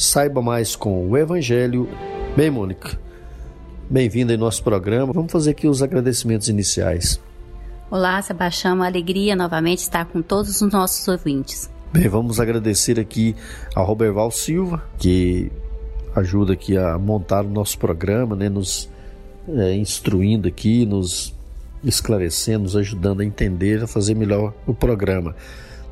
Saiba mais com o Evangelho. Bem, Mônica, bem-vinda em nosso programa. Vamos fazer aqui os agradecimentos iniciais. Olá, Sebastião, uma alegria novamente estar com todos os nossos ouvintes. Bem, vamos agradecer aqui ao Roberval Silva, que ajuda aqui a montar o nosso programa, né, nos é, instruindo aqui, nos esclarecendo, nos ajudando a entender, a fazer melhor o programa.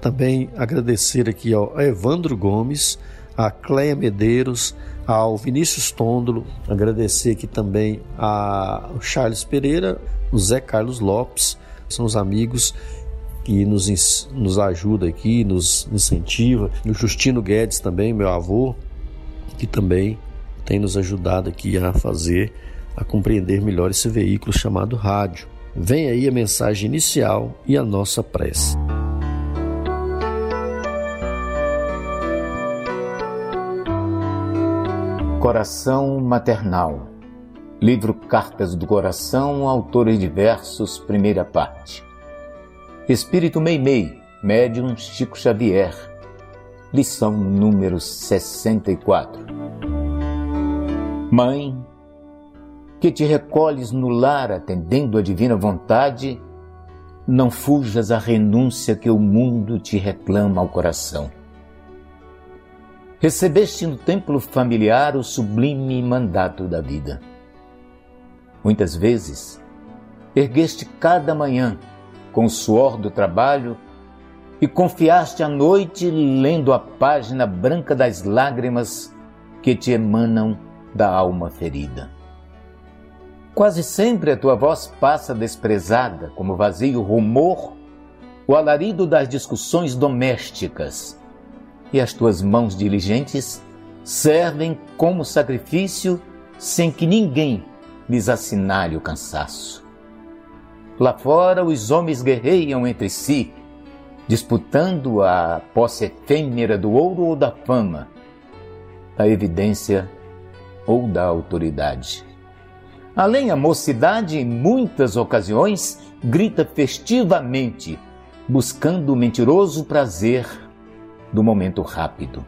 Também agradecer aqui ao Evandro Gomes, a Cleia Medeiros, ao Vinícius Tôndolo, agradecer aqui também ao Charles Pereira, o Zé Carlos Lopes, são os amigos que nos, nos ajuda aqui, nos incentiva. O Justino Guedes também, meu avô, que também tem nos ajudado aqui a fazer, a compreender melhor esse veículo chamado rádio. Vem aí a mensagem inicial e a nossa prece. Coração Maternal. Livro Cartas do Coração, autores diversos, primeira parte. Espírito Meimei, médium Chico Xavier. Lição número 64. Mãe, que te recolhes no lar atendendo a divina vontade, não fujas à renúncia que o mundo te reclama ao coração recebeste no templo familiar o sublime mandato da vida. Muitas vezes, ergueste cada manhã com o suor do trabalho e confiaste a noite lendo a página branca das lágrimas que te emanam da alma ferida. Quase sempre a tua voz passa desprezada como vazio rumor, o alarido das discussões domésticas e as tuas mãos diligentes servem como sacrifício sem que ninguém lhes assinale o cansaço. Lá fora, os homens guerreiam entre si, disputando a posse efêmera do ouro ou da fama, da evidência ou da autoridade. Além, a mocidade, em muitas ocasiões, grita festivamente, buscando o mentiroso prazer do momento rápido.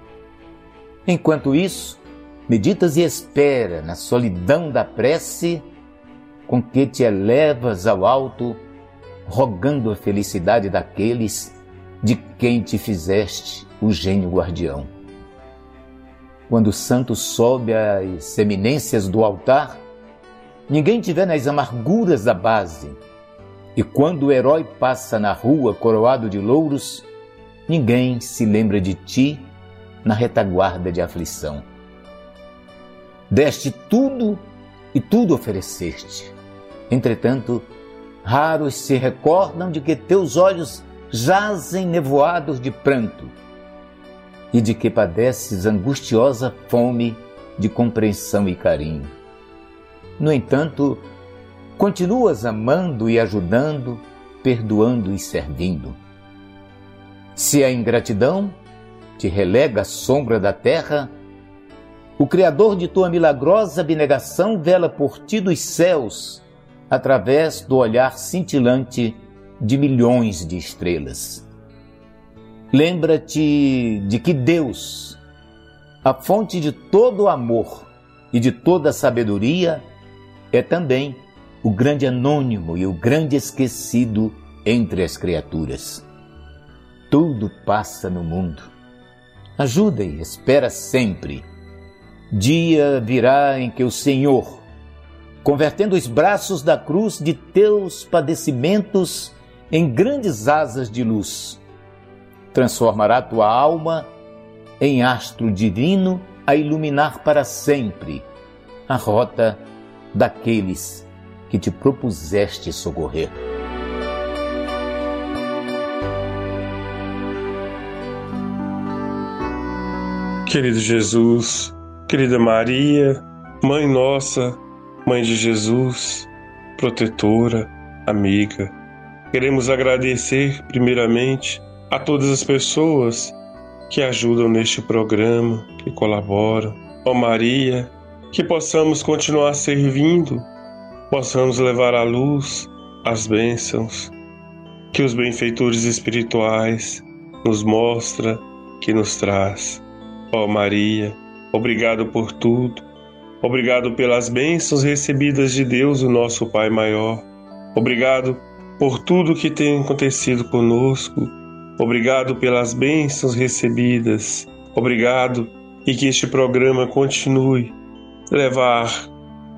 Enquanto isso, meditas e espera na solidão da prece com que te elevas ao alto, rogando a felicidade daqueles de quem te fizeste o gênio guardião. Quando o santo sobe às eminências do altar, ninguém te vê nas amarguras da base, e quando o herói passa na rua coroado de louros, ninguém se lembra de ti na retaguarda de aflição. Deste tudo e tudo ofereceste. Entretanto, raros se recordam de que teus olhos jazem nevoados de pranto e de que padeces angustiosa fome de compreensão e carinho. No entanto, continuas amando e ajudando, perdoando e servindo. Se a ingratidão te relega à sombra da terra, o Criador de tua milagrosa abnegação vela por ti dos céus, através do olhar cintilante de milhões de estrelas. Lembra-te de que Deus, a fonte de todo o amor e de toda sabedoria, é também o grande anônimo e o grande esquecido entre as criaturas. Tudo passa no mundo. Ajuda e espera sempre. Dia virá em que o Senhor, convertendo os braços da cruz de teus padecimentos em grandes asas de luz. Transformará tua alma em astro divino a iluminar para sempre a rota daqueles que te propuseste socorrer. Querido Jesus, querida Maria, Mãe Nossa, Mãe de Jesus, protetora, amiga, queremos agradecer primeiramente a todas as pessoas que ajudam neste programa, que colaboram. Ó Maria, que possamos continuar servindo, possamos levar à luz as bênçãos que os benfeitores espirituais nos mostra, que nos traz. Ó oh Maria, obrigado por tudo. Obrigado pelas bênçãos recebidas de Deus, o nosso Pai maior. Obrigado por tudo que tem acontecido conosco. Obrigado pelas bênçãos recebidas. Obrigado e que este programa continue levar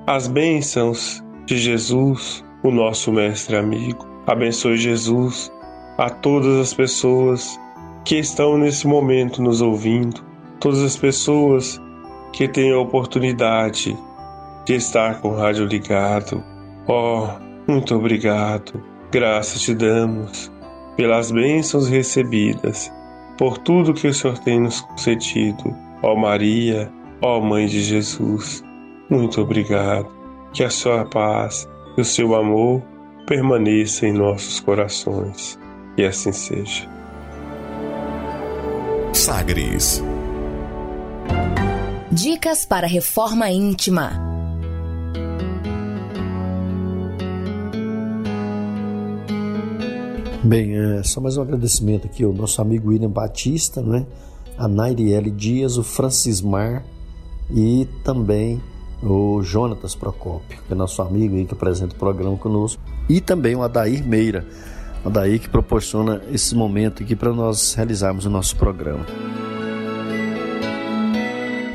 as bênçãos de Jesus, o nosso mestre amigo. Abençoe Jesus a todas as pessoas que estão nesse momento nos ouvindo todas as pessoas que têm a oportunidade de estar com o rádio ligado. Oh, muito obrigado. Graças te damos pelas bênçãos recebidas, por tudo que o Senhor tem nos concedido. Ó oh Maria, ó oh Mãe de Jesus, muito obrigado. Que a sua paz e o seu amor permaneçam em nossos corações. E assim seja. Sagres Dicas para reforma íntima. Bem, é, só mais um agradecimento aqui ao nosso amigo William Batista, né? a Nairiele Dias, o Francismar e também o Jonatas Procópio, que é nosso amigo aí que apresenta o programa conosco, e também o Adair Meira, o Adair que proporciona esse momento aqui para nós realizarmos o nosso programa.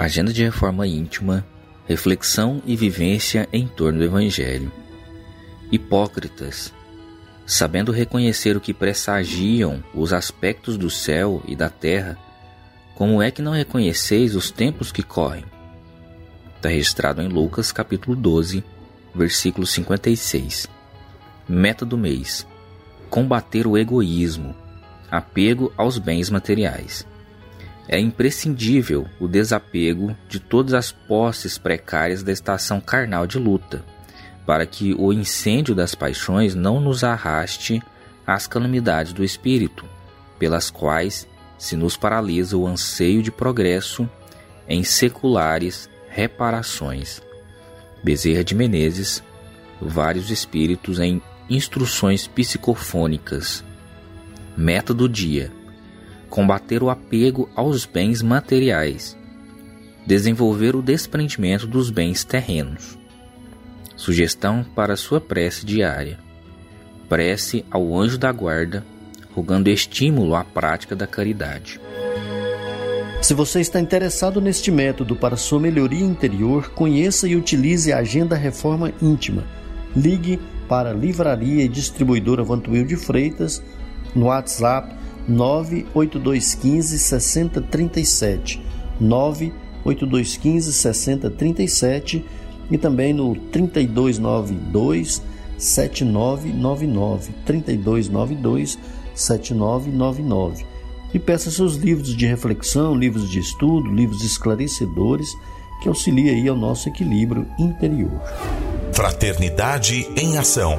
Agenda de reforma íntima, reflexão e vivência em torno do Evangelho. Hipócritas, sabendo reconhecer o que pressagiam os aspectos do céu e da terra, como é que não reconheceis os tempos que correm? Está registrado em Lucas capítulo 12, versículo 56. Meta do mês: combater o egoísmo, apego aos bens materiais. É imprescindível o desapego de todas as posses precárias da estação carnal de luta, para que o incêndio das paixões não nos arraste às calamidades do espírito, pelas quais se nos paralisa o anseio de progresso em seculares reparações. Bezerra de Menezes, Vários Espíritos em Instruções Psicofônicas. Meta do dia combater o apego aos bens materiais, desenvolver o desprendimento dos bens terrenos. Sugestão para sua prece diária: prece ao anjo da guarda, rogando estímulo à prática da caridade. Se você está interessado neste método para sua melhoria interior, conheça e utilize a Agenda Reforma Íntima. Ligue para Livraria e Distribuidora Vantuil de Freitas no WhatsApp 98215 6037, 98215 6037 e também no 3292 7999, 3292 7999. E peça seus livros de reflexão, livros de estudo, livros esclarecedores que auxiliem aí ao nosso equilíbrio interior. Fraternidade em ação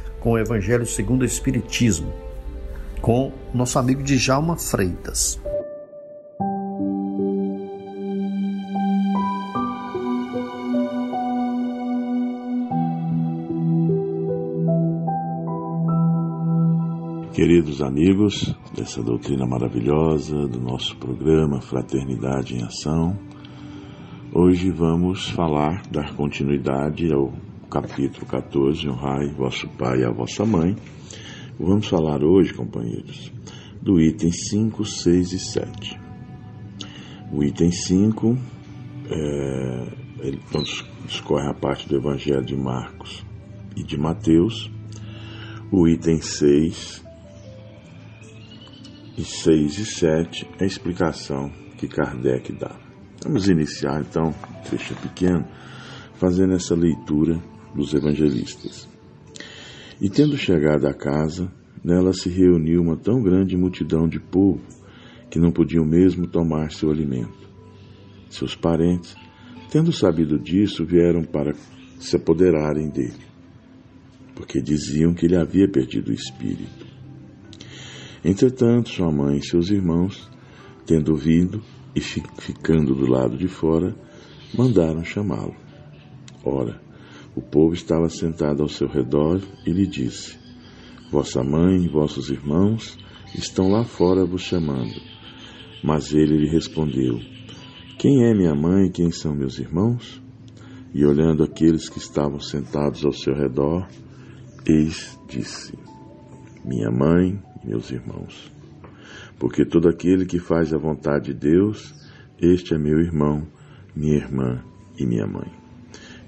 com o Evangelho segundo o Espiritismo, com nosso amigo Djalma Freitas. Queridos amigos dessa doutrina maravilhosa do nosso programa Fraternidade em Ação, hoje vamos falar, dar continuidade ao capítulo 14, Honrai vosso pai e a vossa mãe. Vamos falar hoje, companheiros, do item 5, 6 e 7. O item 5, é, ele discorre a parte do Evangelho de Marcos e de Mateus. O item 6 e 6 e 7 é a explicação que Kardec dá. Vamos iniciar então, um pequeno, fazendo essa leitura dos evangelistas. E tendo chegado à casa, nela se reuniu uma tão grande multidão de povo que não podiam mesmo tomar seu alimento. Seus parentes, tendo sabido disso, vieram para se apoderarem dele, porque diziam que ele havia perdido o espírito. Entretanto, sua mãe e seus irmãos, tendo ouvido e ficando do lado de fora, mandaram chamá-lo. Ora, o povo estava sentado ao seu redor e lhe disse: Vossa mãe e vossos irmãos estão lá fora vos chamando. Mas ele lhe respondeu: Quem é minha mãe e quem são meus irmãos? E olhando aqueles que estavam sentados ao seu redor, eis disse: Minha mãe meus irmãos. Porque todo aquele que faz a vontade de Deus, este é meu irmão, minha irmã e minha mãe.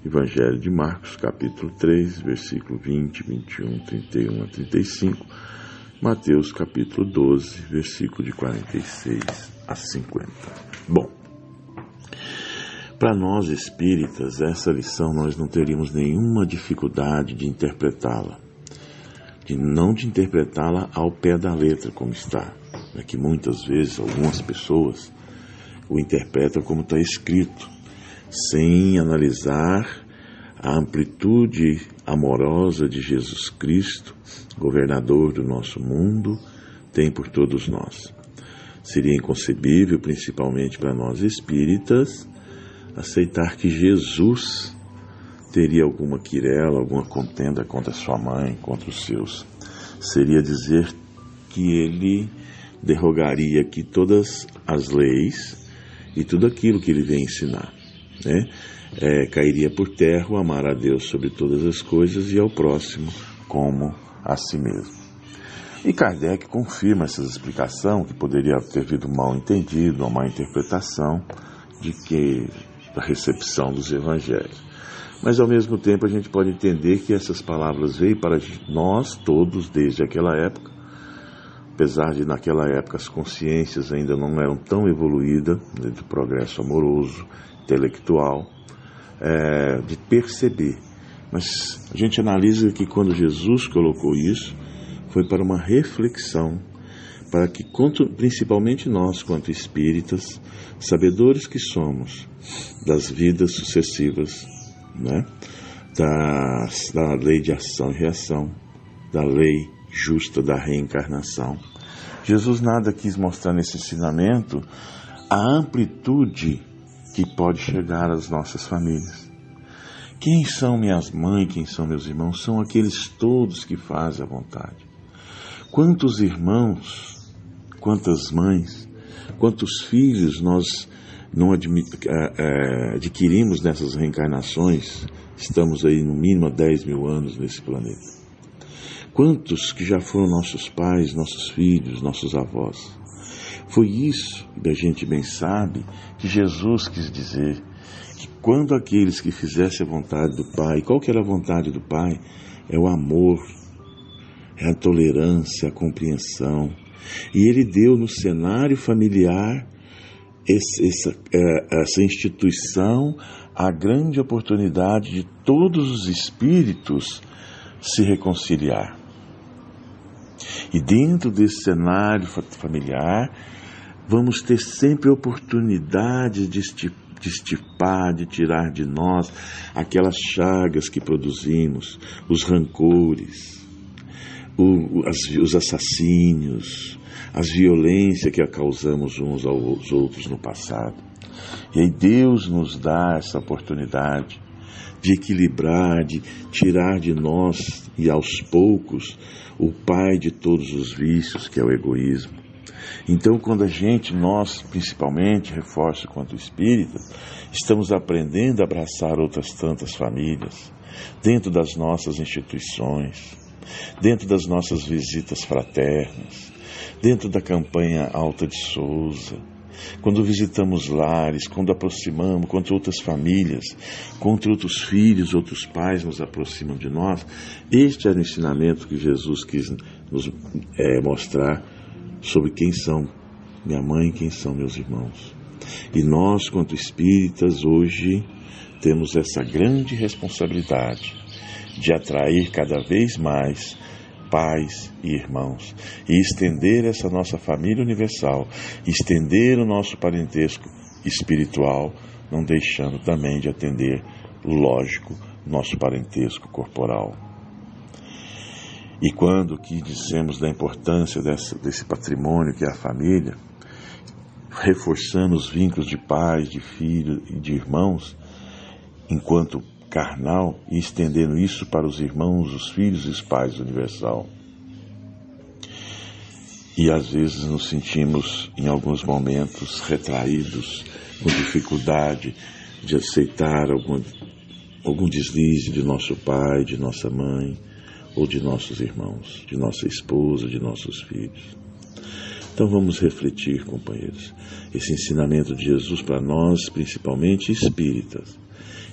Evangelho de Marcos, capítulo 3, versículo 20, 21, 31 a 35. Mateus, capítulo 12, versículo de 46 a 50. Bom, para nós espíritas, essa lição nós não teríamos nenhuma dificuldade de interpretá-la de não de interpretá-la ao pé da letra como está. É que muitas vezes algumas pessoas o interpretam como está escrito, sem analisar a amplitude amorosa de Jesus Cristo, governador do nosso mundo, tem por todos nós. Seria inconcebível, principalmente para nós espíritas, aceitar que Jesus teria alguma quirela, alguma contenda contra sua mãe, contra os seus. Seria dizer que ele derrogaria aqui todas as leis e tudo aquilo que ele vem ensinar. Né? É, cairia por terra o amar a Deus sobre todas as coisas e ao próximo como a si mesmo. E Kardec confirma essa explicação, que poderia ter havido mal entendido, uma má interpretação de que da recepção dos evangelhos. Mas ao mesmo tempo a gente pode entender que essas palavras veio para nós todos desde aquela época, apesar de naquela época as consciências ainda não eram tão evoluídas né, do progresso amoroso, intelectual, é, de perceber. Mas a gente analisa que quando Jesus colocou isso, foi para uma reflexão, para que, principalmente nós, quanto espíritas, sabedores que somos das vidas sucessivas né? da, da lei de ação e reação, da lei justa da reencarnação. Jesus nada quis mostrar nesse ensinamento a amplitude que pode chegar às nossas famílias. Quem são minhas mães, quem são meus irmãos? São aqueles todos que fazem a vontade. Quantos irmãos, quantas mães, quantos filhos nós não é, é, adquirimos nessas reencarnações, estamos aí no mínimo há 10 mil anos nesse planeta. Quantos que já foram nossos pais, nossos filhos, nossos avós? Foi isso que a gente bem sabe que Jesus quis dizer que quando aqueles que fizessem a vontade do Pai, qual que era a vontade do Pai? É o amor, é a tolerância, a compreensão. E ele deu no cenário familiar esse, essa, é, essa instituição a grande oportunidade de todos os espíritos se reconciliar. E dentro desse cenário familiar, vamos ter sempre oportunidade de estipar, de tirar de nós aquelas chagas que produzimos, os rancores, o, as, os assassínios, as violências que causamos uns aos outros no passado. E aí Deus nos dá essa oportunidade de equilibrar, de tirar de nós e aos poucos o pai de todos os vícios, que é o egoísmo. Então, quando a gente, nós principalmente, reforço quanto espírita, estamos aprendendo a abraçar outras tantas famílias, dentro das nossas instituições, dentro das nossas visitas fraternas, dentro da campanha Alta de Souza, quando visitamos lares, quando aproximamos, quando outras famílias, quando outros filhos, outros pais nos aproximam de nós, este era o ensinamento que Jesus quis nos é, mostrar sobre quem são minha mãe e quem são meus irmãos. E nós, quanto espíritas, hoje temos essa grande responsabilidade de atrair cada vez mais pais e irmãos, e estender essa nossa família universal, estender o nosso parentesco espiritual, não deixando também de atender, lógico, nosso parentesco corporal. E quando que dizemos da importância desse, desse patrimônio que é a família, reforçando os vínculos de pais, de filhos e de irmãos, enquanto carnal e estendendo isso para os irmãos, os filhos e os pais universal. E às vezes nos sentimos, em alguns momentos, retraídos, com dificuldade de aceitar algum, algum deslize de nosso pai, de nossa mãe, ou de nossos irmãos, de nossa esposa, de nossos filhos. Então vamos refletir, companheiros, esse ensinamento de Jesus para nós, principalmente espíritas,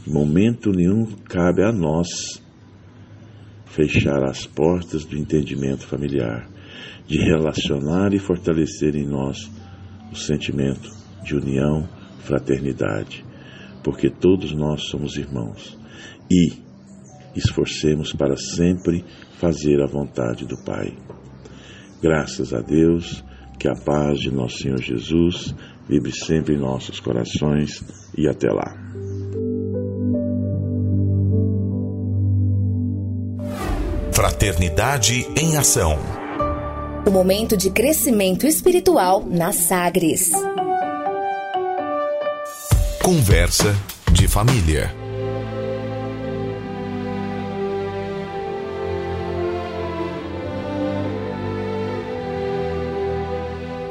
em momento nenhum cabe a nós fechar as portas do entendimento familiar, de relacionar e fortalecer em nós o sentimento de união, fraternidade, porque todos nós somos irmãos e esforcemos para sempre fazer a vontade do Pai. Graças a Deus, que a paz de nosso Senhor Jesus vive sempre em nossos corações e até lá. Fraternidade em Ação. O momento de crescimento espiritual na Sagres. Conversa de família.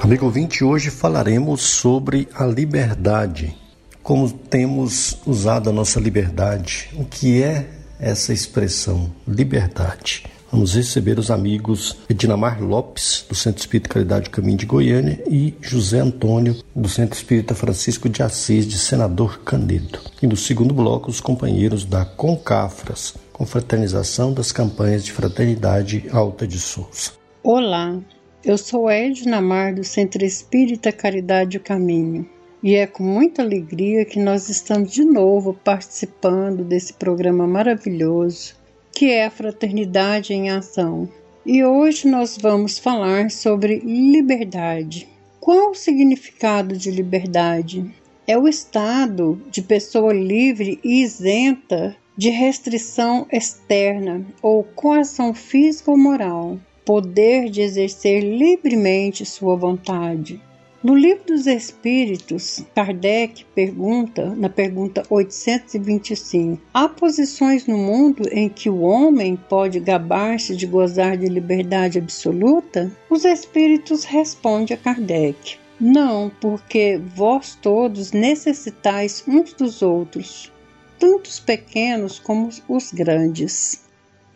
Amigo ouvinte, hoje falaremos sobre a liberdade. Como temos usado a nossa liberdade, o que é essa expressão liberdade. Vamos receber os amigos Edinamar Lopes, do Centro Espírita Caridade Caminho de Goiânia, e José Antônio, do Centro Espírita Francisco de Assis, de Senador Canedo. E no segundo bloco, os companheiros da Concafras, Confraternização das Campanhas de Fraternidade Alta de Souza. Olá, eu sou Ednamar, do Centro Espírita Caridade Caminho. E é com muita alegria que nós estamos de novo participando desse programa maravilhoso que é a Fraternidade em Ação. E hoje nós vamos falar sobre liberdade. Qual o significado de liberdade? É o estado de pessoa livre e isenta de restrição externa ou coação física ou moral, poder de exercer livremente sua vontade no Livro dos Espíritos, Kardec pergunta, na pergunta 825, há posições no mundo em que o homem pode gabar-se de gozar de liberdade absoluta? Os Espíritos respondem a Kardec. Não, porque vós todos necessitais uns dos outros, tanto os pequenos como os grandes.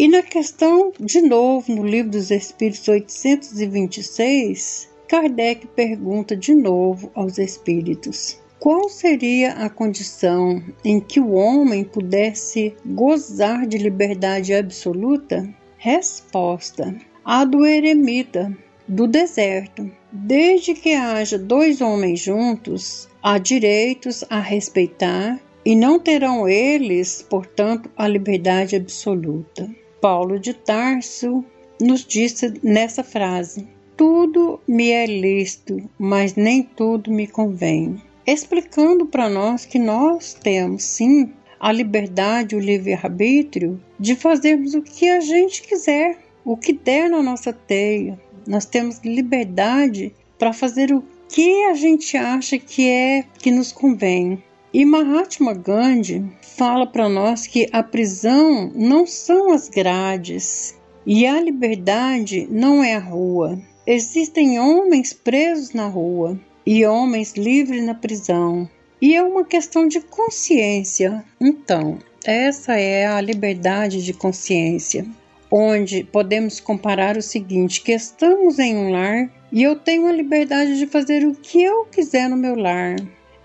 E na questão, de novo, no Livro dos Espíritos 826, Kardec pergunta de novo aos espíritos: qual seria a condição em que o homem pudesse gozar de liberdade absoluta? Resposta: a do eremita do deserto, desde que haja dois homens juntos, há direitos a respeitar e não terão eles, portanto, a liberdade absoluta. Paulo de Tarso nos disse nessa frase: Tudo me é lícito, mas nem tudo me convém. Explicando para nós que nós temos sim a liberdade, o livre-arbítrio de fazermos o que a gente quiser, o que der na nossa teia. Nós temos liberdade para fazer o que a gente acha que é que nos convém. E Mahatma Gandhi fala para nós que a prisão não são as grades e a liberdade não é a rua. Existem homens presos na rua e homens livres na prisão. E é uma questão de consciência. Então, essa é a liberdade de consciência, onde podemos comparar o seguinte: que estamos em um lar e eu tenho a liberdade de fazer o que eu quiser no meu lar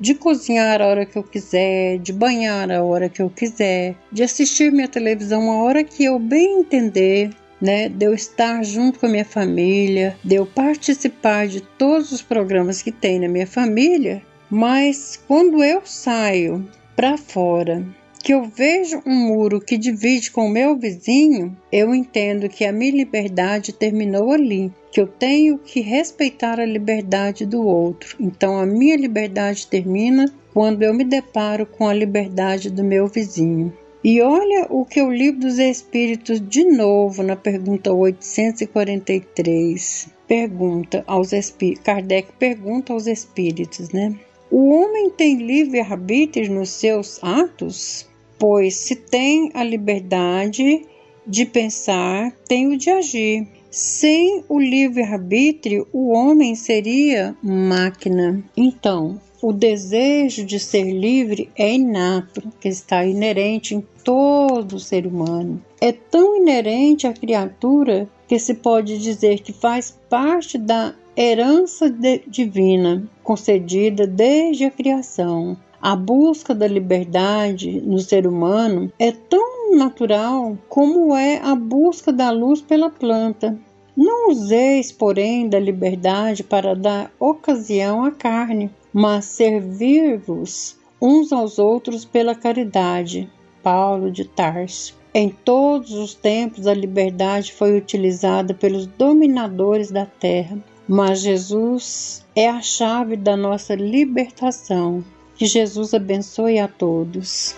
de cozinhar a hora que eu quiser, de banhar a hora que eu quiser, de assistir minha televisão a hora que eu bem entender, né, de eu estar junto com a minha família, de eu participar de todos os programas que tem na minha família, mas quando eu saio para fora que eu vejo um muro que divide com o meu vizinho, eu entendo que a minha liberdade terminou ali, que eu tenho que respeitar a liberdade do outro. Então a minha liberdade termina quando eu me deparo com a liberdade do meu vizinho. E olha o que o livro dos Espíritos, de novo, na pergunta 843, pergunta aos espíritos. Kardec pergunta aos espíritos, né? O homem tem livre arbítrio nos seus atos? Pois se tem a liberdade de pensar, tem o de agir. Sem o livre-arbítrio, o homem seria máquina. Então, o desejo de ser livre é inato, que está inerente em todo ser humano. É tão inerente à criatura que se pode dizer que faz parte da herança divina concedida desde a criação. A busca da liberdade no ser humano é tão natural como é a busca da luz pela planta. Não useis, porém, da liberdade para dar ocasião à carne, mas servir-vos uns aos outros pela caridade. Paulo de Tarso. Em todos os tempos, a liberdade foi utilizada pelos dominadores da terra, mas Jesus é a chave da nossa libertação. Que Jesus abençoe a todos.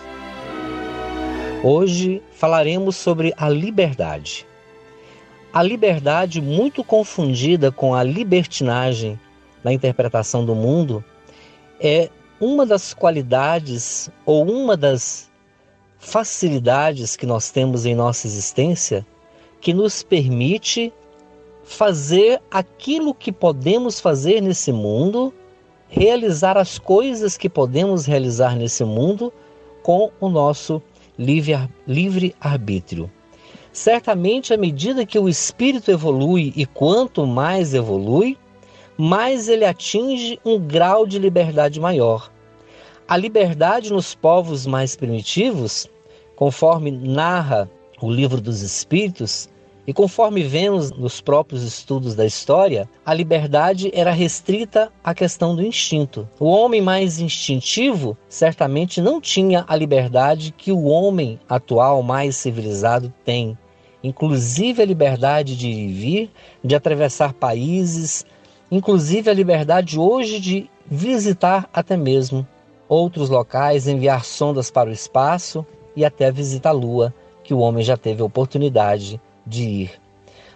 Hoje falaremos sobre a liberdade. A liberdade, muito confundida com a libertinagem na interpretação do mundo, é uma das qualidades ou uma das facilidades que nós temos em nossa existência que nos permite fazer aquilo que podemos fazer nesse mundo realizar as coisas que podemos realizar nesse mundo com o nosso livre, livre arbítrio. Certamente, à medida que o espírito evolui e quanto mais evolui, mais ele atinge um grau de liberdade maior. A liberdade nos povos mais primitivos, conforme narra o livro dos Espíritos, e conforme vemos nos próprios estudos da história, a liberdade era restrita à questão do instinto. O homem mais instintivo certamente não tinha a liberdade que o homem atual mais civilizado tem, inclusive a liberdade de ir vir, de atravessar países, inclusive a liberdade hoje de visitar até mesmo outros locais, enviar sondas para o espaço e até visitar a Lua, que o homem já teve a oportunidade de ir.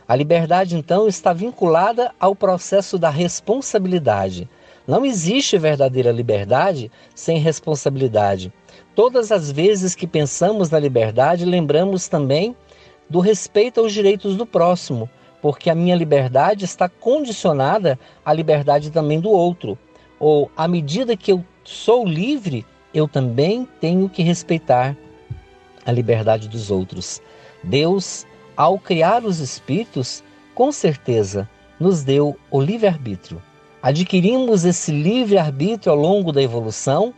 A liberdade, então, está vinculada ao processo da responsabilidade. Não existe verdadeira liberdade sem responsabilidade. Todas as vezes que pensamos na liberdade, lembramos também do respeito aos direitos do próximo, porque a minha liberdade está condicionada à liberdade também do outro. Ou, à medida que eu sou livre, eu também tenho que respeitar a liberdade dos outros. Deus ao criar os espíritos, com certeza nos deu o livre-arbítrio. Adquirimos esse livre-arbítrio ao longo da evolução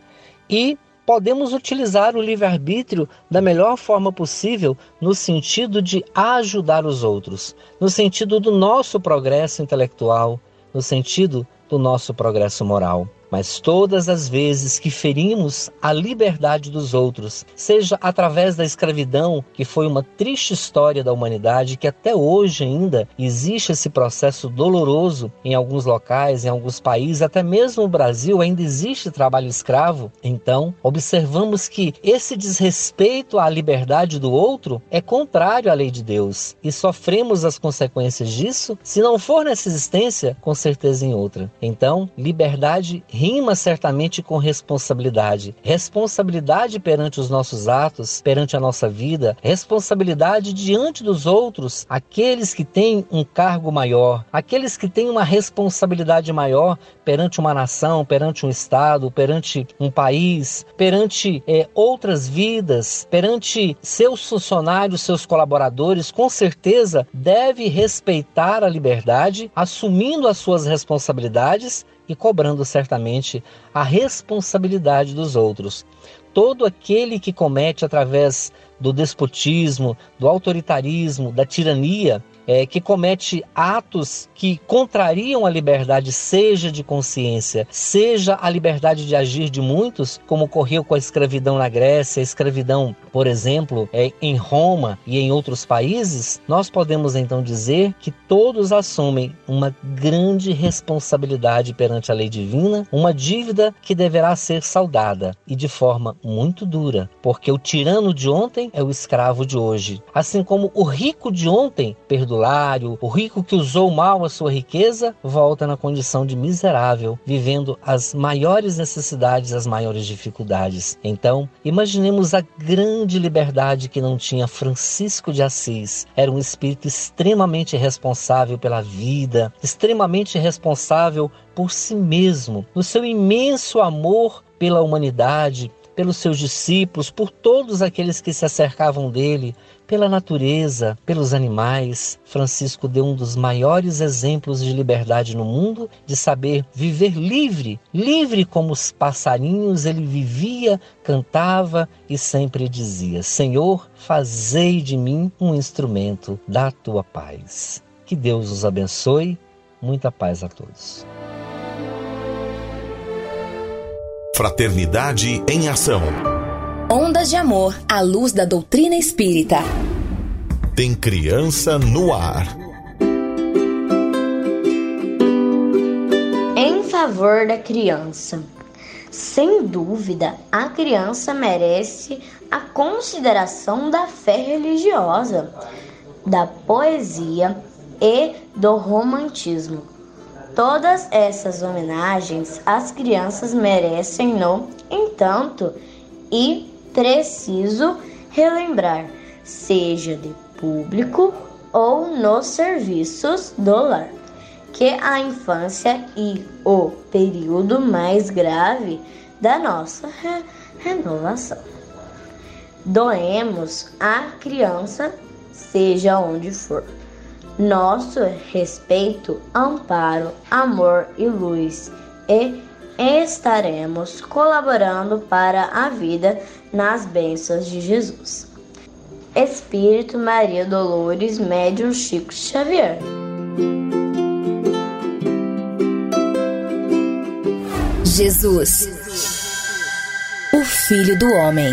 e podemos utilizar o livre-arbítrio da melhor forma possível no sentido de ajudar os outros, no sentido do nosso progresso intelectual, no sentido do nosso progresso moral. Mas todas as vezes que ferimos a liberdade dos outros, seja através da escravidão, que foi uma triste história da humanidade, que até hoje ainda existe esse processo doloroso em alguns locais, em alguns países, até mesmo no Brasil ainda existe trabalho escravo, então observamos que esse desrespeito à liberdade do outro é contrário à lei de Deus e sofremos as consequências disso, se não for nessa existência, com certeza em outra. Então, liberdade rima certamente com responsabilidade. Responsabilidade perante os nossos atos, perante a nossa vida, responsabilidade diante dos outros, aqueles que têm um cargo maior, aqueles que têm uma responsabilidade maior perante uma nação, perante um estado, perante um país, perante é, outras vidas, perante seus funcionários, seus colaboradores, com certeza deve respeitar a liberdade, assumindo as suas responsabilidades e cobrando certamente a responsabilidade dos outros. Todo aquele que comete através do despotismo, do autoritarismo, da tirania, é, que comete atos que contrariam a liberdade, seja de consciência, seja a liberdade de agir de muitos, como ocorreu com a escravidão na Grécia, a escravidão, por exemplo, é, em Roma e em outros países, nós podemos então dizer que todos assumem uma grande responsabilidade perante a lei divina, uma dívida que deverá ser saldada e de forma muito dura, porque o tirano de ontem é o escravo de hoje, assim como o rico de ontem perdoou o rico que usou mal a sua riqueza, volta na condição de miserável, vivendo as maiores necessidades, as maiores dificuldades. Então, imaginemos a grande liberdade que não tinha Francisco de Assis. Era um espírito extremamente responsável pela vida, extremamente responsável por si mesmo, no seu imenso amor pela humanidade, pelos seus discípulos, por todos aqueles que se acercavam dele, pela natureza, pelos animais. Francisco deu um dos maiores exemplos de liberdade no mundo, de saber viver livre, livre como os passarinhos, ele vivia, cantava e sempre dizia: Senhor, fazei de mim um instrumento da tua paz. Que Deus os abençoe. Muita paz a todos. Fraternidade em Ação. Ondas de Amor à luz da doutrina espírita. Tem criança no ar. Em favor da criança. Sem dúvida, a criança merece a consideração da fé religiosa, da poesia e do romantismo. Todas essas homenagens às crianças merecem, no entanto, e preciso relembrar, seja de público ou nos serviços do lar, que a infância e o período mais grave da nossa re renovação. Doemos a criança, seja onde for. Nosso respeito, amparo, amor e luz e estaremos colaborando para a vida nas bênçãos de Jesus. Espírito Maria Dolores, médium Chico Xavier. Jesus, o Filho do Homem.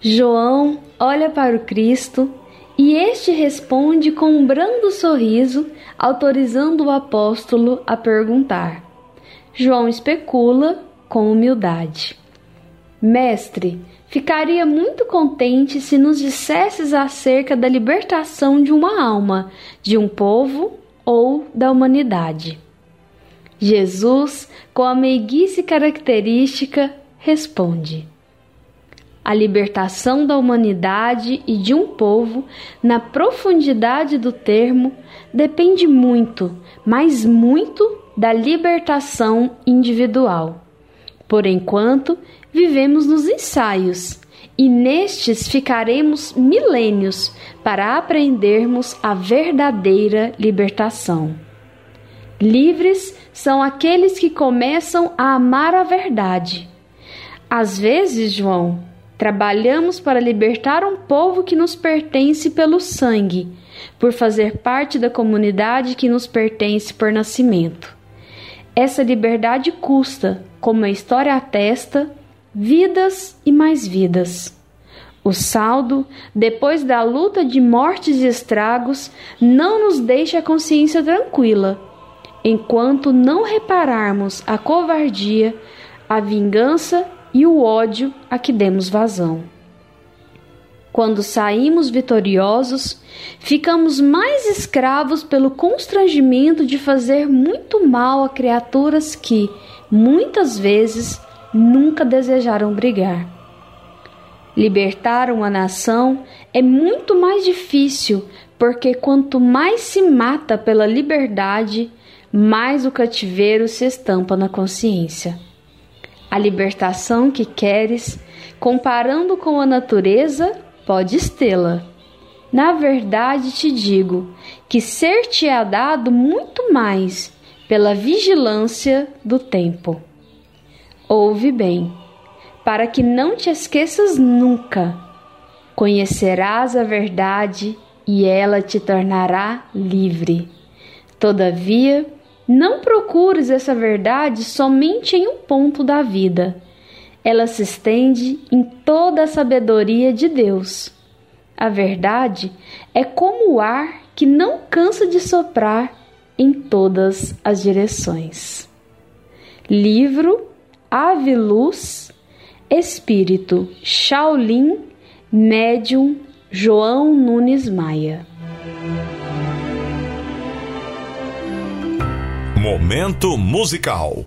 João olha para o Cristo e este responde com um brando sorriso, autorizando o apóstolo a perguntar. João especula com humildade: Mestre, ficaria muito contente se nos dissesses acerca da libertação de uma alma, de um povo ou da humanidade. Jesus, com a meiguice característica, responde: A libertação da humanidade e de um povo, na profundidade do termo, depende muito, mas muito, da libertação individual. Por enquanto, vivemos nos ensaios, e nestes ficaremos milênios para aprendermos a verdadeira libertação. Livres são aqueles que começam a amar a verdade. Às vezes, João, trabalhamos para libertar um povo que nos pertence pelo sangue, por fazer parte da comunidade que nos pertence por nascimento. Essa liberdade custa, como a história atesta, vidas e mais vidas. O saldo, depois da luta de mortes e estragos, não nos deixa a consciência tranquila, enquanto não repararmos a covardia, a vingança e o ódio a que demos vazão. Quando saímos vitoriosos, ficamos mais escravos pelo constrangimento de fazer muito mal a criaturas que, muitas vezes, nunca desejaram brigar. Libertar uma nação é muito mais difícil, porque quanto mais se mata pela liberdade, mais o cativeiro se estampa na consciência. A libertação que queres, comparando com a natureza, podes tê-la. Na verdade te digo que ser-te-á dado muito mais pela vigilância do tempo. Ouve bem, para que não te esqueças nunca. Conhecerás a verdade e ela te tornará livre. Todavia, não procures essa verdade somente em um ponto da vida ela se estende em toda a sabedoria de Deus. A verdade é como o ar que não cansa de soprar em todas as direções. Livro Ave Luz, Espírito Shaolin, Médium João Nunes Maia. Momento musical.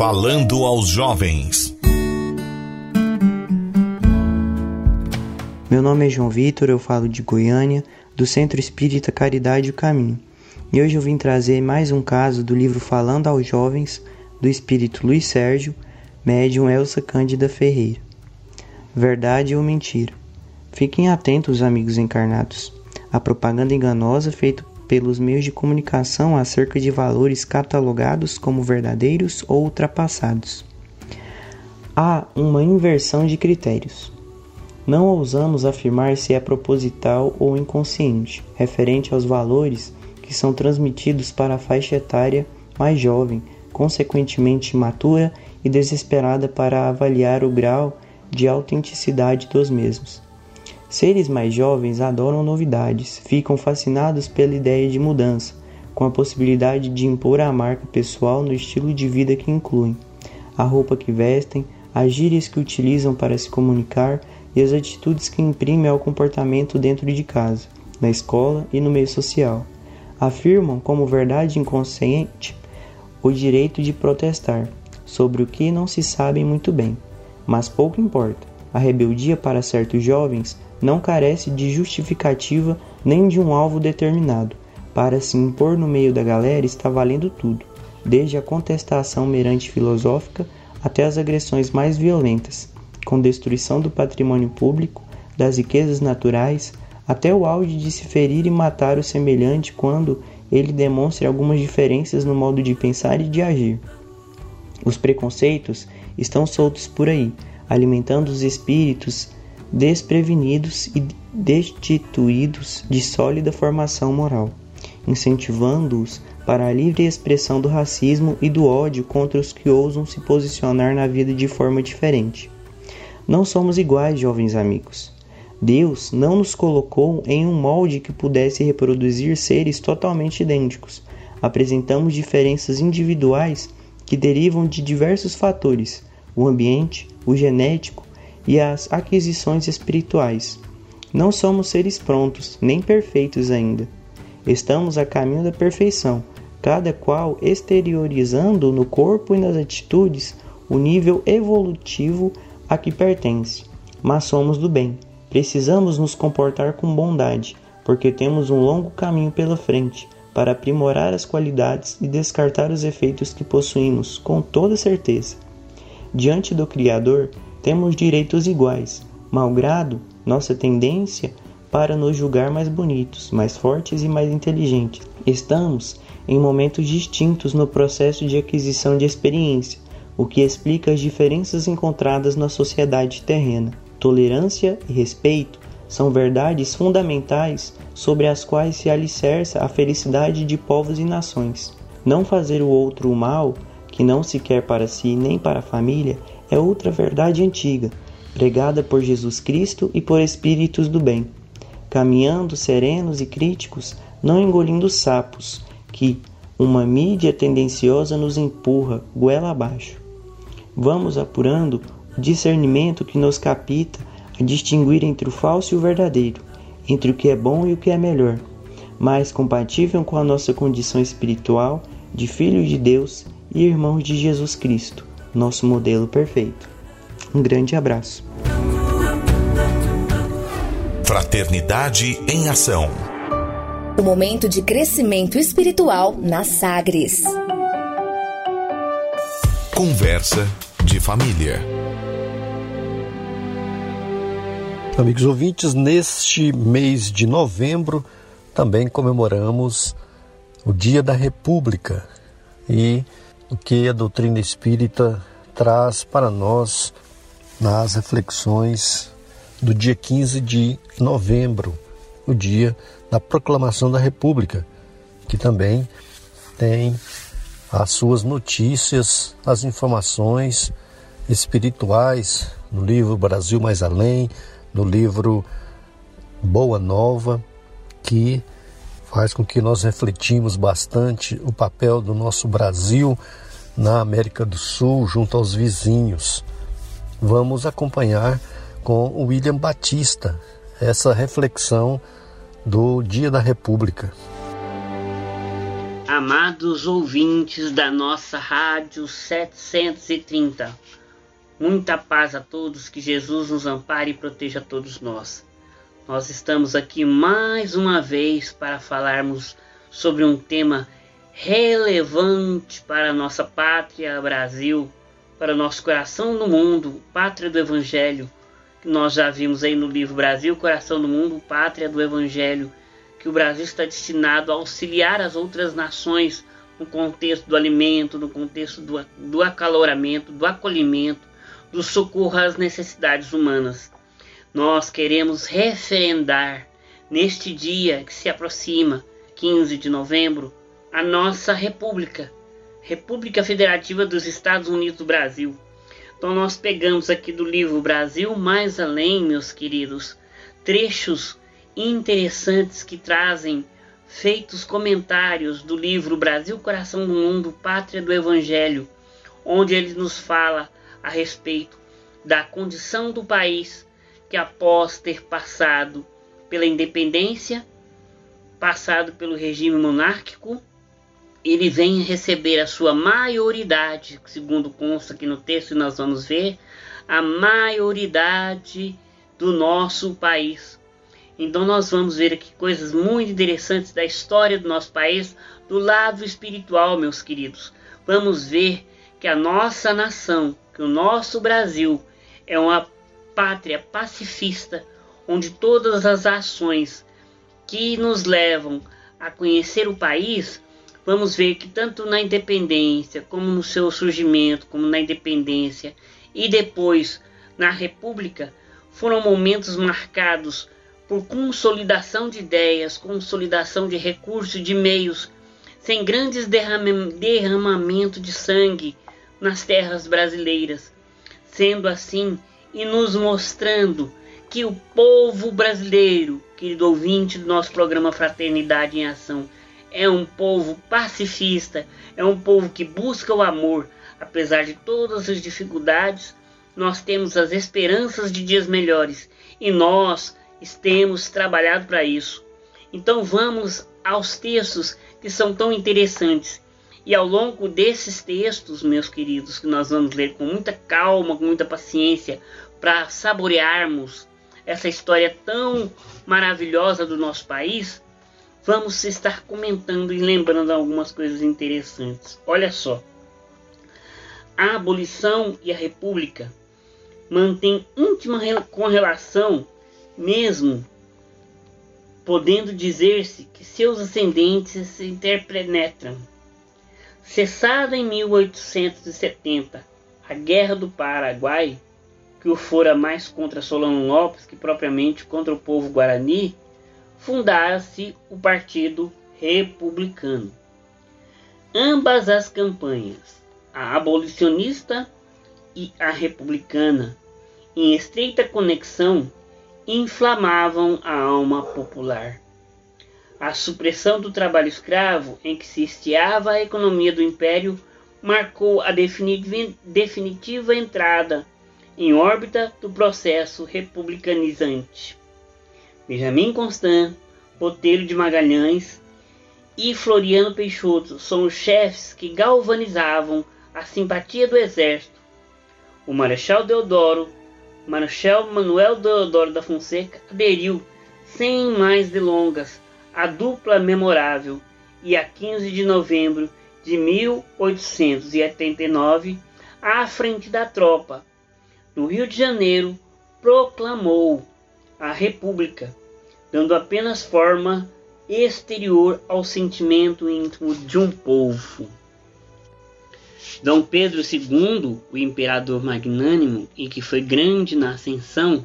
Falando aos jovens. Meu nome é João Vitor, eu falo de Goiânia, do Centro Espírita Caridade e o Caminho. E hoje eu vim trazer mais um caso do livro Falando aos Jovens, do espírito Luiz Sérgio, médium Elsa Cândida Ferreira. Verdade ou mentira? Fiquem atentos, amigos encarnados. A propaganda enganosa feita pelos meios de comunicação acerca de valores catalogados como verdadeiros ou ultrapassados. Há uma inversão de critérios. Não ousamos afirmar se é proposital ou inconsciente, referente aos valores que são transmitidos para a faixa etária mais jovem, consequentemente imatura e desesperada para avaliar o grau de autenticidade dos mesmos. Seres mais jovens adoram novidades, ficam fascinados pela ideia de mudança, com a possibilidade de impor a marca pessoal no estilo de vida que incluem, a roupa que vestem, as gírias que utilizam para se comunicar e as atitudes que imprimem ao comportamento dentro de casa, na escola e no meio social. Afirmam como verdade inconsciente o direito de protestar sobre o que não se sabem muito bem, mas pouco importa. A rebeldia para certos jovens não carece de justificativa nem de um alvo determinado. Para se impor no meio da galera está valendo tudo, desde a contestação merante filosófica até as agressões mais violentas, com destruição do patrimônio público, das riquezas naturais, até o auge de se ferir e matar o semelhante quando ele demonstre algumas diferenças no modo de pensar e de agir. Os preconceitos estão soltos por aí, alimentando os espíritos desprevenidos e destituídos de sólida formação moral, incentivando-os para a livre expressão do racismo e do ódio contra os que ousam se posicionar na vida de forma diferente. Não somos iguais, jovens amigos. Deus não nos colocou em um molde que pudesse reproduzir seres totalmente idênticos. Apresentamos diferenças individuais que derivam de diversos fatores: o ambiente, o genético, e as aquisições espirituais. Não somos seres prontos, nem perfeitos ainda. Estamos a caminho da perfeição, cada qual exteriorizando no corpo e nas atitudes o nível evolutivo a que pertence. Mas somos do bem. Precisamos nos comportar com bondade, porque temos um longo caminho pela frente para aprimorar as qualidades e descartar os efeitos que possuímos com toda certeza. Diante do Criador, temos direitos iguais, malgrado nossa tendência para nos julgar mais bonitos, mais fortes e mais inteligentes. Estamos em momentos distintos no processo de aquisição de experiência, o que explica as diferenças encontradas na sociedade terrena. Tolerância e respeito são verdades fundamentais sobre as quais se alicerça a felicidade de povos e nações. Não fazer o outro o mal, que não se quer para si nem para a família, é outra verdade antiga, pregada por Jesus Cristo e por espíritos do bem, caminhando serenos e críticos, não engolindo sapos que uma mídia tendenciosa nos empurra goela abaixo. Vamos apurando o discernimento que nos capita a distinguir entre o falso e o verdadeiro, entre o que é bom e o que é melhor, mais compatível com a nossa condição espiritual de filhos de Deus e irmãos de Jesus Cristo nosso modelo perfeito. Um grande abraço. Fraternidade em Ação. O momento de crescimento espiritual na Sagres. Conversa de família. Amigos ouvintes, neste mês de novembro também comemoramos o Dia da República e que a doutrina espírita traz para nós nas reflexões do dia 15 de novembro, o dia da proclamação da República, que também tem as suas notícias, as informações espirituais no livro Brasil Mais Além, no livro Boa Nova, que faz com que nós refletimos bastante o papel do nosso Brasil na América do Sul junto aos vizinhos. Vamos acompanhar com William Batista essa reflexão do Dia da República. Amados ouvintes da nossa Rádio 730, muita paz a todos, que Jesus nos ampare e proteja todos nós. Nós estamos aqui mais uma vez para falarmos sobre um tema relevante para a nossa pátria, Brasil, para o nosso coração no mundo, pátria do Evangelho, que nós já vimos aí no livro Brasil, Coração do Mundo, Pátria do Evangelho, que o Brasil está destinado a auxiliar as outras nações no contexto do alimento, no contexto do, do acaloramento, do acolhimento, do socorro às necessidades humanas. Nós queremos referendar neste dia que se aproxima, 15 de novembro, a nossa República, República Federativa dos Estados Unidos do Brasil. Então nós pegamos aqui do livro Brasil Mais Além, meus queridos, trechos interessantes que trazem feitos comentários do livro Brasil Coração do Mundo, Pátria do Evangelho, onde ele nos fala a respeito da condição do país que após ter passado pela independência, passado pelo regime monárquico, ele vem receber a sua maioridade, segundo consta aqui no texto, e nós vamos ver, a maioridade do nosso país. Então nós vamos ver aqui coisas muito interessantes da história do nosso país, do lado espiritual, meus queridos. Vamos ver que a nossa nação, que o nosso Brasil é uma pátria pacifista, onde todas as ações que nos levam a conhecer o país, vamos ver que tanto na independência, como no seu surgimento, como na independência e depois na república, foram momentos marcados por consolidação de ideias, consolidação de recursos, de meios, sem grandes derramamento de sangue nas terras brasileiras. Sendo assim, e nos mostrando que o povo brasileiro, querido ouvinte do nosso programa Fraternidade em Ação, é um povo pacifista, é um povo que busca o amor, apesar de todas as dificuldades, nós temos as esperanças de dias melhores e nós temos trabalhado para isso. Então vamos aos textos que são tão interessantes. E ao longo desses textos, meus queridos, que nós vamos ler com muita calma, com muita paciência, para saborearmos essa história tão maravilhosa do nosso país, vamos estar comentando e lembrando algumas coisas interessantes. Olha só. A abolição e a república mantêm íntima correlação, mesmo podendo dizer-se que seus ascendentes se interpenetram. Cessada em 1870 a Guerra do Paraguai, que o fora mais contra Solano Lopes que propriamente contra o povo guarani, fundara-se o Partido Republicano. Ambas as campanhas, a abolicionista e a republicana, em estreita conexão, inflamavam a alma popular. A supressão do trabalho escravo, em que se estiava a economia do império, marcou a definitiva entrada em órbita do processo republicanizante. Benjamin Constant, Botelho de Magalhães e Floriano Peixoto são os chefes que galvanizavam a simpatia do exército O Marechal Deodoro, Marechal Manuel Deodoro da Fonseca, aderiu, sem mais delongas, à dupla memorável e a 15 de novembro de 1889, à frente da tropa, no Rio de Janeiro, proclamou a República, dando apenas forma exterior ao sentimento íntimo de um povo. Dom Pedro II, o imperador magnânimo e que foi grande na ascensão,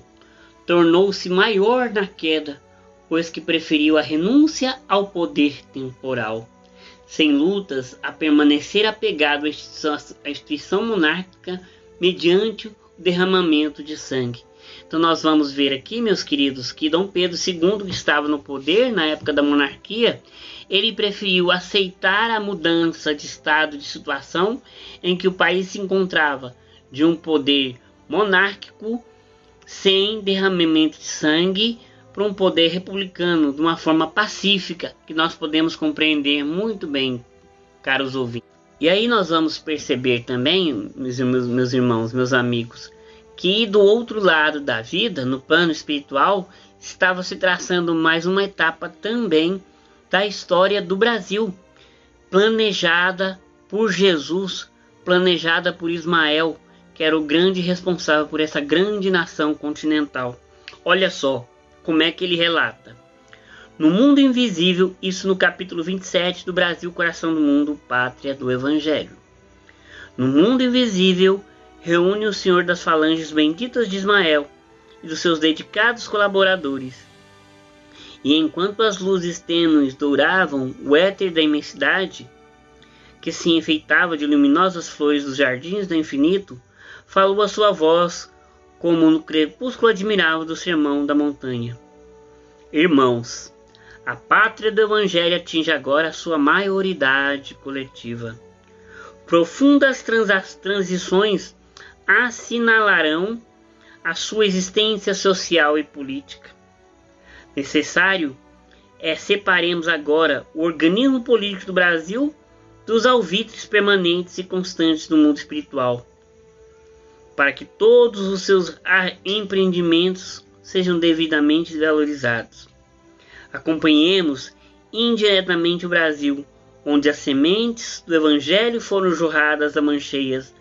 tornou-se maior na queda, pois que preferiu a renúncia ao poder temporal, sem lutas, a permanecer apegado à instituição, monárquica mediante o derramamento de sangue. Então nós vamos ver aqui, meus queridos, que Dom Pedro II, que estava no poder na época da monarquia, ele preferiu aceitar a mudança de estado de situação em que o país se encontrava, de um poder monárquico sem derramamento de sangue para um poder republicano de uma forma pacífica, que nós podemos compreender muito bem, caros ouvintes. E aí nós vamos perceber também, meus, meus irmãos, meus amigos, que do outro lado da vida, no plano espiritual, estava se traçando mais uma etapa também da história do Brasil, planejada por Jesus, planejada por Ismael, que era o grande responsável por essa grande nação continental. Olha só como é que ele relata. No mundo invisível, isso no capítulo 27 do Brasil, coração do mundo, pátria do Evangelho. No mundo invisível, reúne o Senhor das falanges benditas de Ismael e dos seus dedicados colaboradores. E enquanto as luzes tênues douravam o éter da imensidade, que se enfeitava de luminosas flores dos jardins do infinito, falou a sua voz como no crepúsculo admirável do sermão da montanha. Irmãos, a pátria do Evangelho atinge agora sua maioridade coletiva. Profundas transições assinalarão a sua existência social e política. Necessário é separemos agora o organismo político do Brasil dos alvitres permanentes e constantes do mundo espiritual, para que todos os seus empreendimentos sejam devidamente valorizados. Acompanhemos indiretamente o Brasil, onde as sementes do Evangelho foram jorradas a mancheias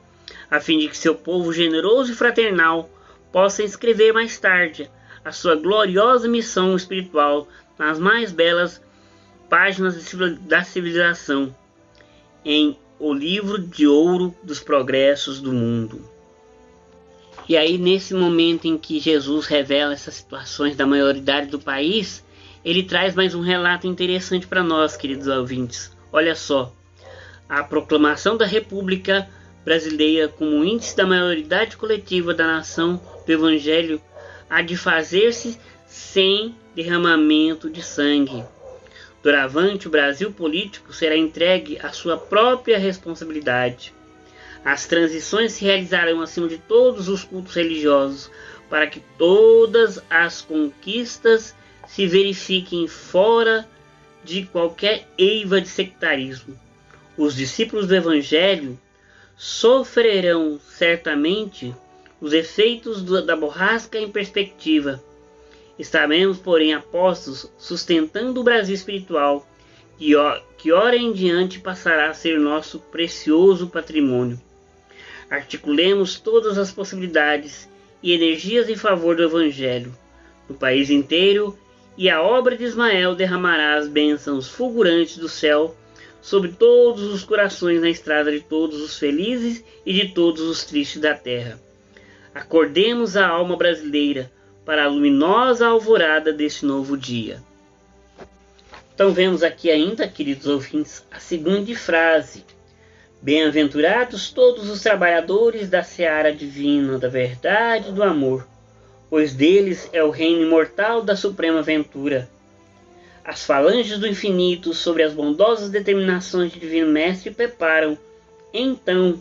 a fim de que seu povo generoso e fraternal possa escrever mais tarde a sua gloriosa missão espiritual nas mais belas páginas da civilização, em O Livro de Ouro dos Progressos do Mundo. E aí, nesse momento em que Jesus revela essas situações da maioridade do país, ele traz mais um relato interessante para nós, queridos ouvintes. Olha só, a proclamação da República brasileira como índice da maioridade coletiva da nação do Evangelho há de fazer-se sem derramamento de sangue. Doravante, o Brasil político será entregue à sua própria responsabilidade. As transições se realizarão acima de todos os cultos religiosos, para que todas as conquistas se verifiquem fora de qualquer eiva de sectarismo. Os discípulos do Evangelho sofrerão certamente os efeitos da borrasca em perspectiva. Estaremos, porém, apostos sustentando o Brasil espiritual, que, que hora em diante passará a ser nosso precioso patrimônio. Articulemos todas as possibilidades e energias em favor do Evangelho no país inteiro, e a obra de Ismael derramará as bênçãos fulgurantes do céu sobre todos os corações na estrada de todos os felizes e de todos os tristes da terra. Acordemos a alma brasileira para a luminosa alvorada deste novo dia. Então vemos aqui ainda, queridos ouvintes, a segunda frase. Bem-aventurados todos os trabalhadores da seara divina, da verdade e do amor, pois deles é o reino imortal da suprema ventura as falanges do infinito sobre as bondosas determinações de Divino Mestre preparam, então,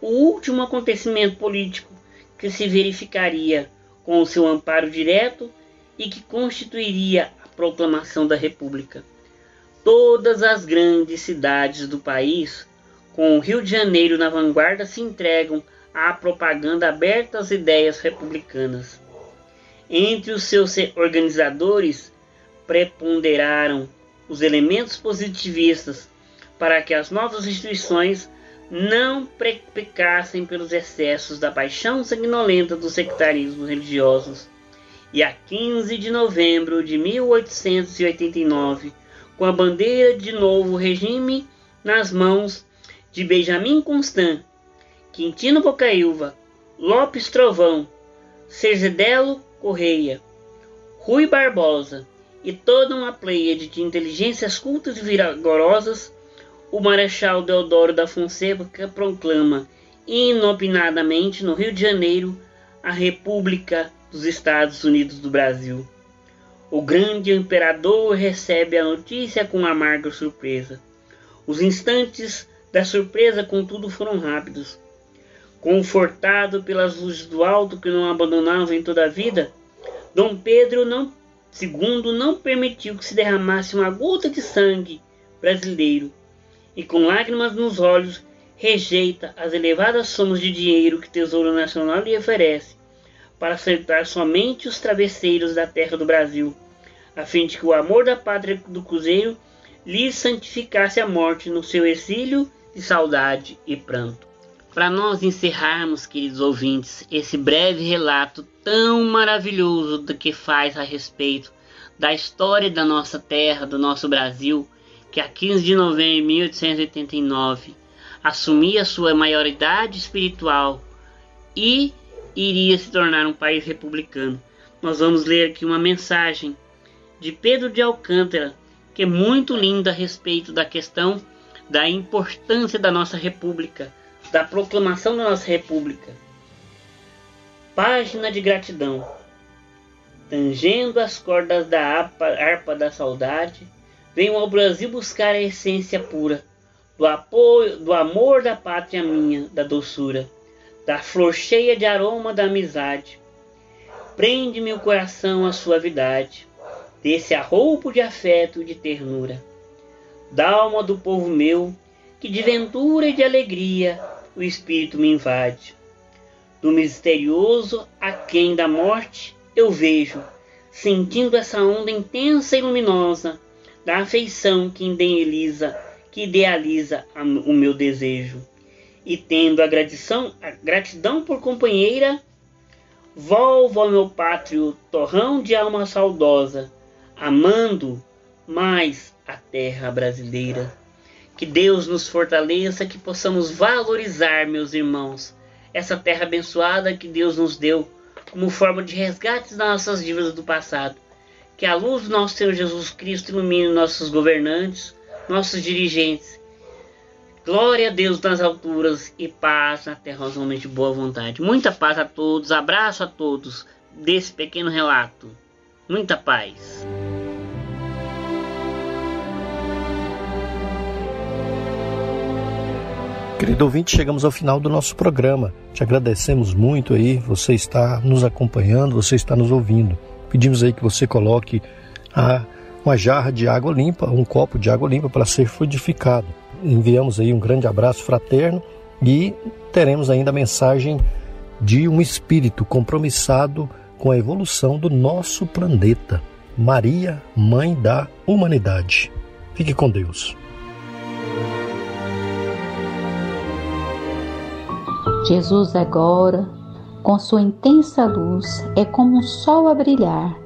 o último acontecimento político que se verificaria com o seu amparo direto e que constituiria a proclamação da República. Todas as grandes cidades do país, com o Rio de Janeiro na vanguarda, se entregam à propaganda aberta às ideias republicanas. Entre os seus organizadores preponderaram os elementos positivistas para que as novas instituições não pecassem pelos excessos da paixão sanguinolenta dos sectarismos religiosos. E a 15 de novembro de 1889, com a bandeira de novo regime nas mãos de Benjamin Constant, Quintino Bocaiúva, Lopes Trovão, Serzedelo Correia, Rui Barbosa e toda uma pleiade de inteligências cultas e vigorosas, o Marechal Deodoro da Fonseca proclama inopinadamente no Rio de Janeiro a República dos Estados Unidos do Brasil. O grande imperador recebe a notícia com amarga surpresa. Os instantes da surpresa, contudo, foram rápidos. Confortado pelas luzes do alto que não abandonavam em toda a vida, Dom Pedro não, II não permitiu que se derramasse uma gota de sangue brasileiro e com lágrimas nos olhos rejeita as elevadas somas de dinheiro que o Tesouro Nacional lhe oferece para aceitar somente os travesseiros da terra do Brasil, a fim de que o amor da pátria do Cruzeiro lhe santificasse a morte no seu exílio de saudade e pranto. Para nós encerrarmos, queridos ouvintes, esse breve relato tão maravilhoso do que faz a respeito da história da nossa terra, do nosso Brasil, que a 15 de novembro de 1889 assumia sua maioridade espiritual e iria se tornar um país republicano. Nós vamos ler aqui uma mensagem de Pedro de Alcântara, que é muito linda a respeito da questão da importância da nossa república, da proclamação da nossa república. Página de gratidão. Tangendo as cordas da harpa, harpa da saudade, Venho ao Brasil buscar a essência pura do apoio, do amor da pátria minha, da doçura, da flor cheia de aroma da amizade. Prende-me o coração à suavidade desse arroubo de afeto e de ternura. Da alma do povo meu, que de ventura e de alegria o espírito me invade. Do misterioso aquém da morte eu vejo, sentindo essa onda intensa e luminosa, da afeição que idealiza, que idealiza o meu desejo. E tendo a gratidão, a gratidão por companheira, volvo ao meu pátrio torrão de alma saudosa, amando mais terra brasileira. Que Deus nos fortaleça, que possamos valorizar, meus irmãos, essa terra abençoada que Deus nos deu como forma de resgate das nossas dívidas do passado que a luz do nosso Senhor Jesus Cristo ilumine nossos governantes, nossos dirigentes. Glória a Deus nas alturas e paz na terra aos homens de boa vontade. Muita paz a todos, abraço a todos desse pequeno relato. Muita paz. Querido ouvinte, chegamos ao final do nosso programa. Te agradecemos muito aí, você está nos acompanhando, você está nos ouvindo. Pedimos aí que você coloque a, uma jarra de água limpa, um copo de água limpa para ser fluidificado. Enviamos aí um grande abraço fraterno e teremos ainda a mensagem de um espírito compromissado com a evolução do nosso planeta. Maria, Mãe da Humanidade. Fique com Deus. Jesus agora com sua intensa luz, é como um sol a brilhar,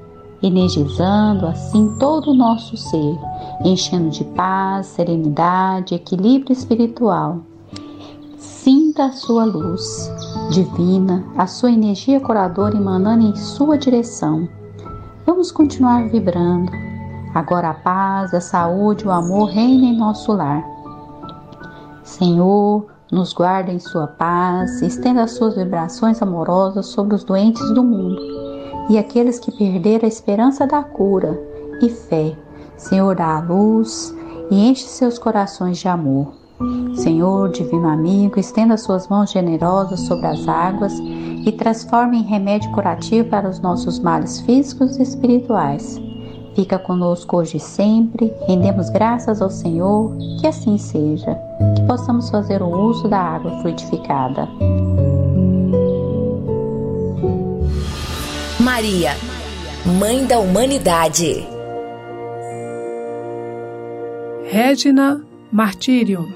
energizando assim todo o nosso ser, enchendo de paz, serenidade, equilíbrio espiritual. Sinta a sua luz divina, a sua energia curadora emanando em sua direção. Vamos continuar vibrando. Agora a paz, a saúde, o amor reina em nosso lar. Senhor, nos guarda em sua paz, estenda as suas vibrações amorosas sobre os doentes do mundo e aqueles que perderam a esperança da cura e fé. Senhor, dá a luz e enche seus corações de amor. Senhor, divino amigo, estenda suas mãos generosas sobre as águas e transforme em remédio curativo para os nossos males físicos e espirituais. Fica conosco hoje e sempre, rendemos graças ao Senhor, que assim seja, que possamos fazer o uso da água fluidificada. Maria, Mãe da Humanidade. Regina Martírio.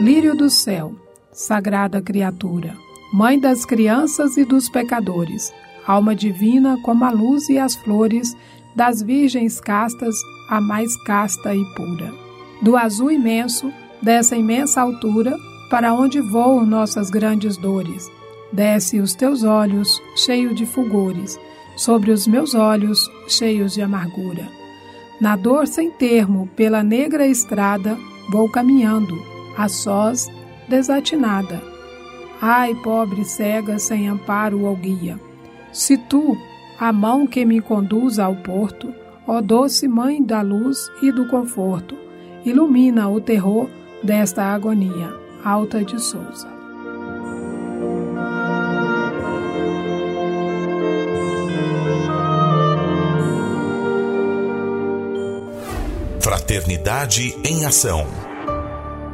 Lírio do Céu sagrada criatura, mãe das crianças e dos pecadores, alma divina como a luz e as flores, das virgens castas, a mais casta e pura. Do azul imenso, dessa imensa altura, para onde voam nossas grandes dores, desce os teus olhos, cheio de fulgores, sobre os meus olhos, cheios de amargura. Na dor sem termo, pela negra estrada, vou caminhando, a sós, desatinada. Ai, pobre cega, sem amparo ou guia. Se tu, a mão que me conduz ao porto, ó doce mãe da luz e do conforto, ilumina o terror desta agonia. Alta de Souza. Fraternidade em Ação.